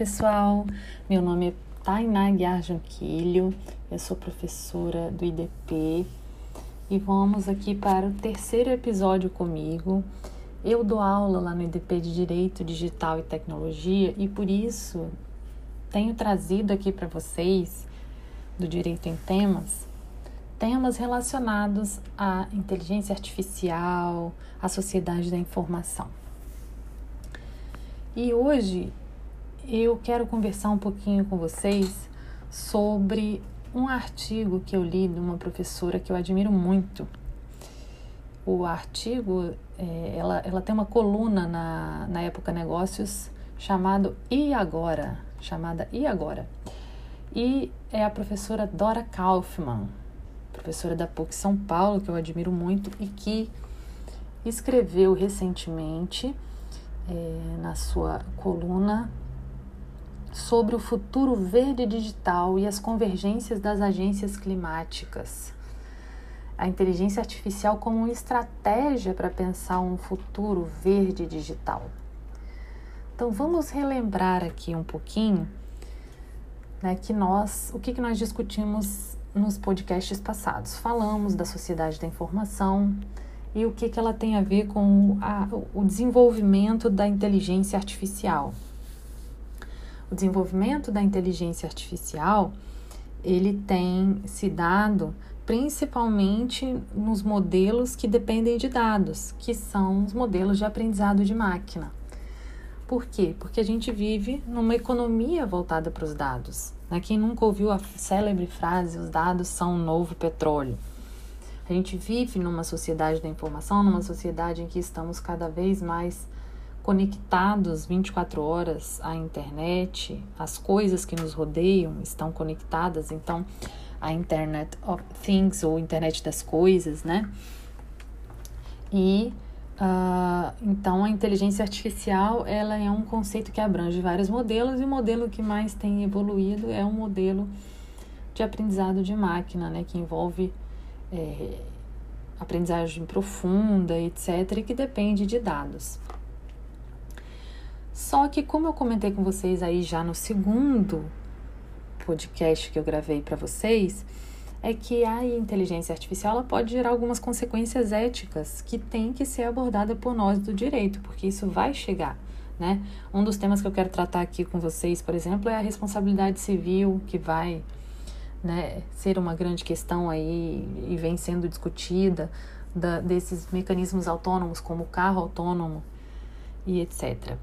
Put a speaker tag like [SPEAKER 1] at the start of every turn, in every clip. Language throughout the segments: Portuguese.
[SPEAKER 1] Pessoal, meu nome é Tainá Guiar Junquilho, eu sou professora do IDP e vamos aqui para o terceiro episódio comigo. Eu dou aula lá no IDP de Direito Digital e Tecnologia e por isso tenho trazido aqui para vocês do Direito em Temas temas relacionados à inteligência artificial, à sociedade da informação. E hoje eu quero conversar um pouquinho com vocês sobre um artigo que eu li de uma professora que eu admiro muito. O artigo, é, ela, ela tem uma coluna na, na Época Negócios chamado E Agora? Chamada E Agora? E é a professora Dora Kaufmann, professora da PUC São Paulo, que eu admiro muito e que escreveu recentemente é, na sua coluna sobre o futuro verde digital e as convergências das agências climáticas. A inteligência artificial como uma estratégia para pensar um futuro verde digital. Então vamos relembrar aqui um pouquinho né, que nós, o que, que nós discutimos nos podcasts passados. Falamos da sociedade da informação e o que, que ela tem a ver com a, o desenvolvimento da inteligência artificial. O desenvolvimento da inteligência artificial, ele tem se dado principalmente nos modelos que dependem de dados, que são os modelos de aprendizado de máquina. Por quê? Porque a gente vive numa economia voltada para os dados. Né? Quem nunca ouviu a célebre frase: os dados são o novo petróleo? A gente vive numa sociedade da informação, numa sociedade em que estamos cada vez mais conectados 24 horas à internet, as coisas que nos rodeiam estão conectadas, então a Internet of Things ou Internet das Coisas, né? E uh, então a inteligência artificial ela é um conceito que abrange vários modelos e o modelo que mais tem evoluído é um modelo de aprendizado de máquina, né? Que envolve é, aprendizagem profunda, etc., e que depende de dados. Só que, como eu comentei com vocês aí já no segundo podcast que eu gravei para vocês, é que a inteligência artificial ela pode gerar algumas consequências éticas que tem que ser abordada por nós do direito, porque isso vai chegar. Né? Um dos temas que eu quero tratar aqui com vocês, por exemplo, é a responsabilidade civil, que vai né, ser uma grande questão aí e vem sendo discutida da, desses mecanismos autônomos, como o carro autônomo e etc.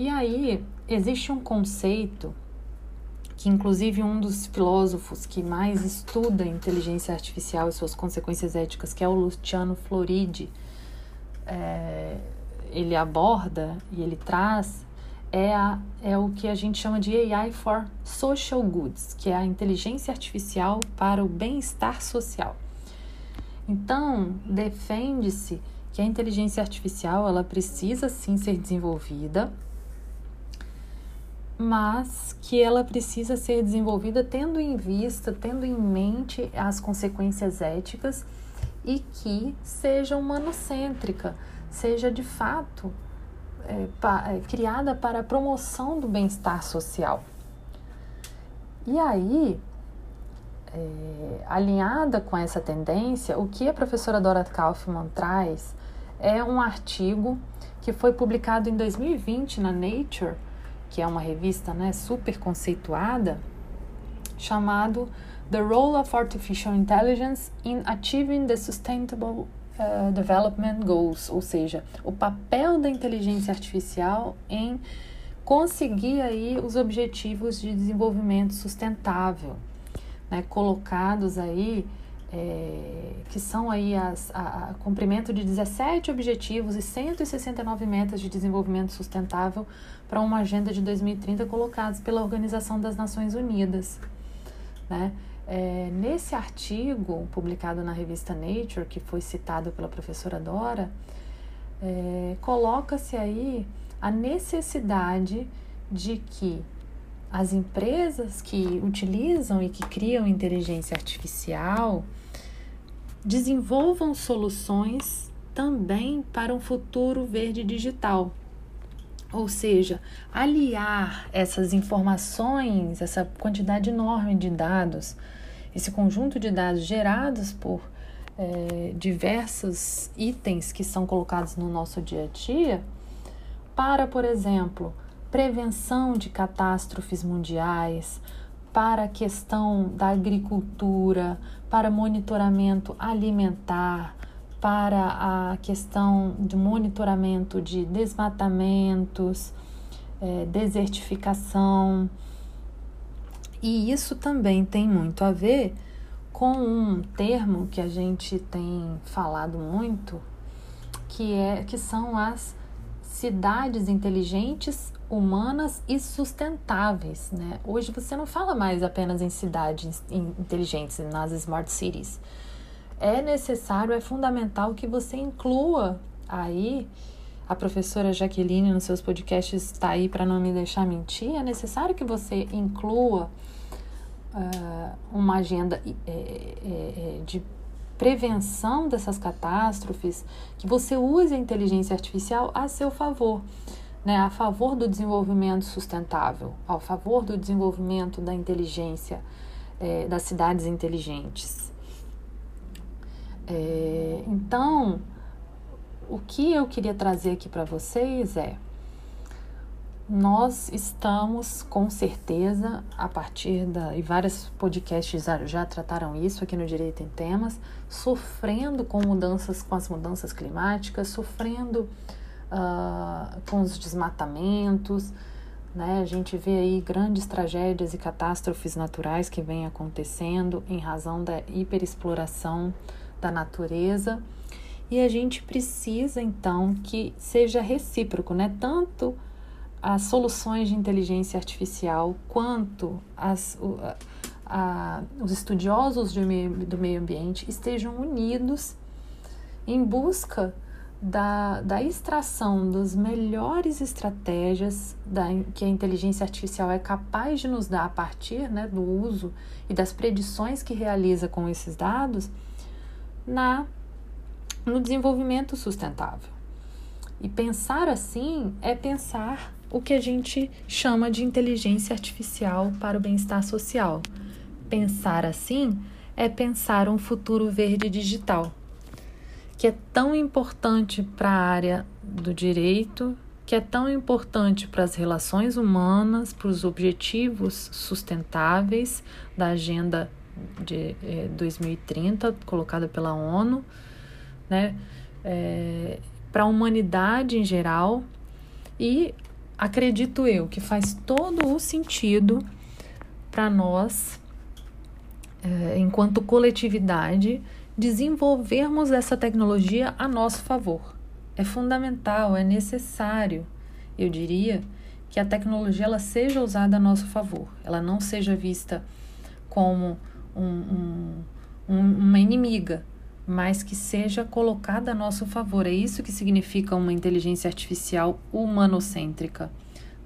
[SPEAKER 1] E aí existe um conceito que inclusive um dos filósofos que mais estuda inteligência artificial e suas consequências éticas, que é o Luciano Floridi, é, ele aborda e ele traz é, a, é o que a gente chama de AI for Social Goods, que é a inteligência artificial para o bem-estar social. Então, defende-se que a inteligência artificial ela precisa sim ser desenvolvida mas que ela precisa ser desenvolvida tendo em vista, tendo em mente as consequências éticas e que seja humanocêntrica, seja de fato é, pa, é, criada para a promoção do bem-estar social. E aí, é, alinhada com essa tendência, o que a professora Dora Kaufman traz é um artigo que foi publicado em 2020 na Nature que é uma revista né, super conceituada, chamado The Role of Artificial Intelligence in Achieving the Sustainable uh, Development Goals, ou seja, o papel da inteligência artificial em conseguir aí os objetivos de desenvolvimento sustentável, né, colocados aí é, que são aí as, a, a, cumprimento de 17 objetivos e 169 metas de desenvolvimento sustentável para uma agenda de 2030 colocados pela Organização das Nações Unidas. Né? É, nesse artigo publicado na revista Nature, que foi citado pela professora Dora, é, coloca-se aí a necessidade de que as empresas que utilizam e que criam inteligência artificial desenvolvam soluções também para um futuro verde digital. Ou seja, aliar essas informações, essa quantidade enorme de dados, esse conjunto de dados gerados por é, diversos itens que são colocados no nosso dia a dia, para, por exemplo, prevenção de catástrofes mundiais, para a questão da agricultura, para monitoramento alimentar, para a questão de monitoramento de desmatamentos, é, desertificação. E isso também tem muito a ver com um termo que a gente tem falado muito, que é que são as cidades inteligentes, humanas e sustentáveis. Né? Hoje você não fala mais apenas em cidades inteligentes, nas smart cities é necessário, é fundamental que você inclua aí. A professora Jaqueline nos seus podcasts está aí para não me deixar mentir. É necessário que você inclua uh, uma agenda é, é, é, de prevenção dessas catástrofes, que você use a inteligência artificial a seu favor, né, a favor do desenvolvimento sustentável, a favor do desenvolvimento da inteligência, é, das cidades inteligentes. É, então, o que eu queria trazer aqui para vocês é: nós estamos com certeza, a partir da. e vários podcasts já, já trataram isso aqui no Direito em Temas, sofrendo com mudanças, com as mudanças climáticas, sofrendo uh, com os desmatamentos. Né? A gente vê aí grandes tragédias e catástrofes naturais que vêm acontecendo em razão da hiperexploração da natureza. E a gente precisa então que seja recíproco, né? Tanto as soluções de inteligência artificial quanto as, os estudiosos meio, do meio ambiente estejam unidos em busca da, da extração das melhores estratégias da, que a inteligência artificial é capaz de nos dar a partir né, do uso e das predições que realiza com esses dados na no desenvolvimento sustentável. E pensar assim é pensar o que a gente chama de inteligência artificial para o bem-estar social. Pensar assim é pensar um futuro verde digital, que é tão importante para a área do direito, que é tão importante para as relações humanas, para os objetivos sustentáveis da Agenda de é, 2030, colocada pela ONU, né, é, para a humanidade em geral, e acredito eu que faz todo o sentido para nós, é, enquanto coletividade, desenvolvermos essa tecnologia a nosso favor. É fundamental, é necessário, eu diria, que a tecnologia ela seja usada a nosso favor, ela não seja vista como um, um, uma inimiga, mas que seja colocada a nosso favor. É isso que significa uma inteligência artificial humanocêntrica,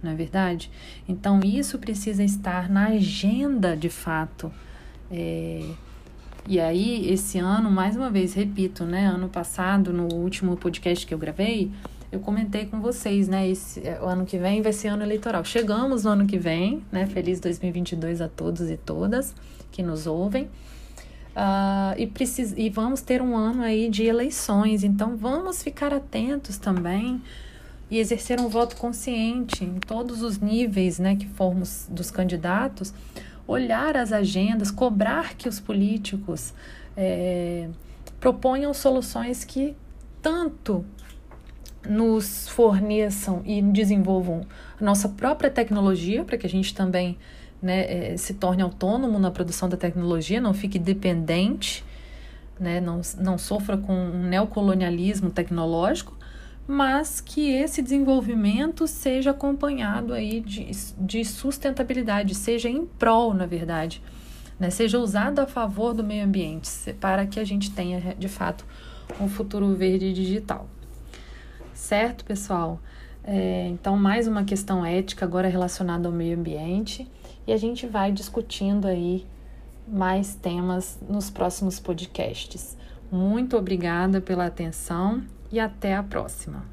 [SPEAKER 1] não é verdade? Então, isso precisa estar na agenda de fato. É, e aí, esse ano, mais uma vez, repito, né? Ano passado, no último podcast que eu gravei, eu comentei com vocês, né? Esse, é, o ano que vem vai ser ano eleitoral. Chegamos no ano que vem, né? Feliz 2022 a todos e todas que nos ouvem. Uh, e, precis, e vamos ter um ano aí de eleições, então vamos ficar atentos também e exercer um voto consciente em todos os níveis né, que formos dos candidatos, olhar as agendas, cobrar que os políticos é, proponham soluções que tanto nos forneçam e desenvolvam a nossa própria tecnologia, para que a gente também né, é, se torne autônomo na produção da tecnologia, não fique dependente, né, não, não sofra com um neocolonialismo tecnológico, mas que esse desenvolvimento seja acompanhado aí de, de sustentabilidade, seja em prol, na verdade, né, seja usado a favor do meio ambiente, para que a gente tenha, de fato, um futuro verde digital. Certo, pessoal? É, então, mais uma questão ética agora relacionada ao meio ambiente e a gente vai discutindo aí mais temas nos próximos podcasts. Muito obrigada pela atenção e até a próxima!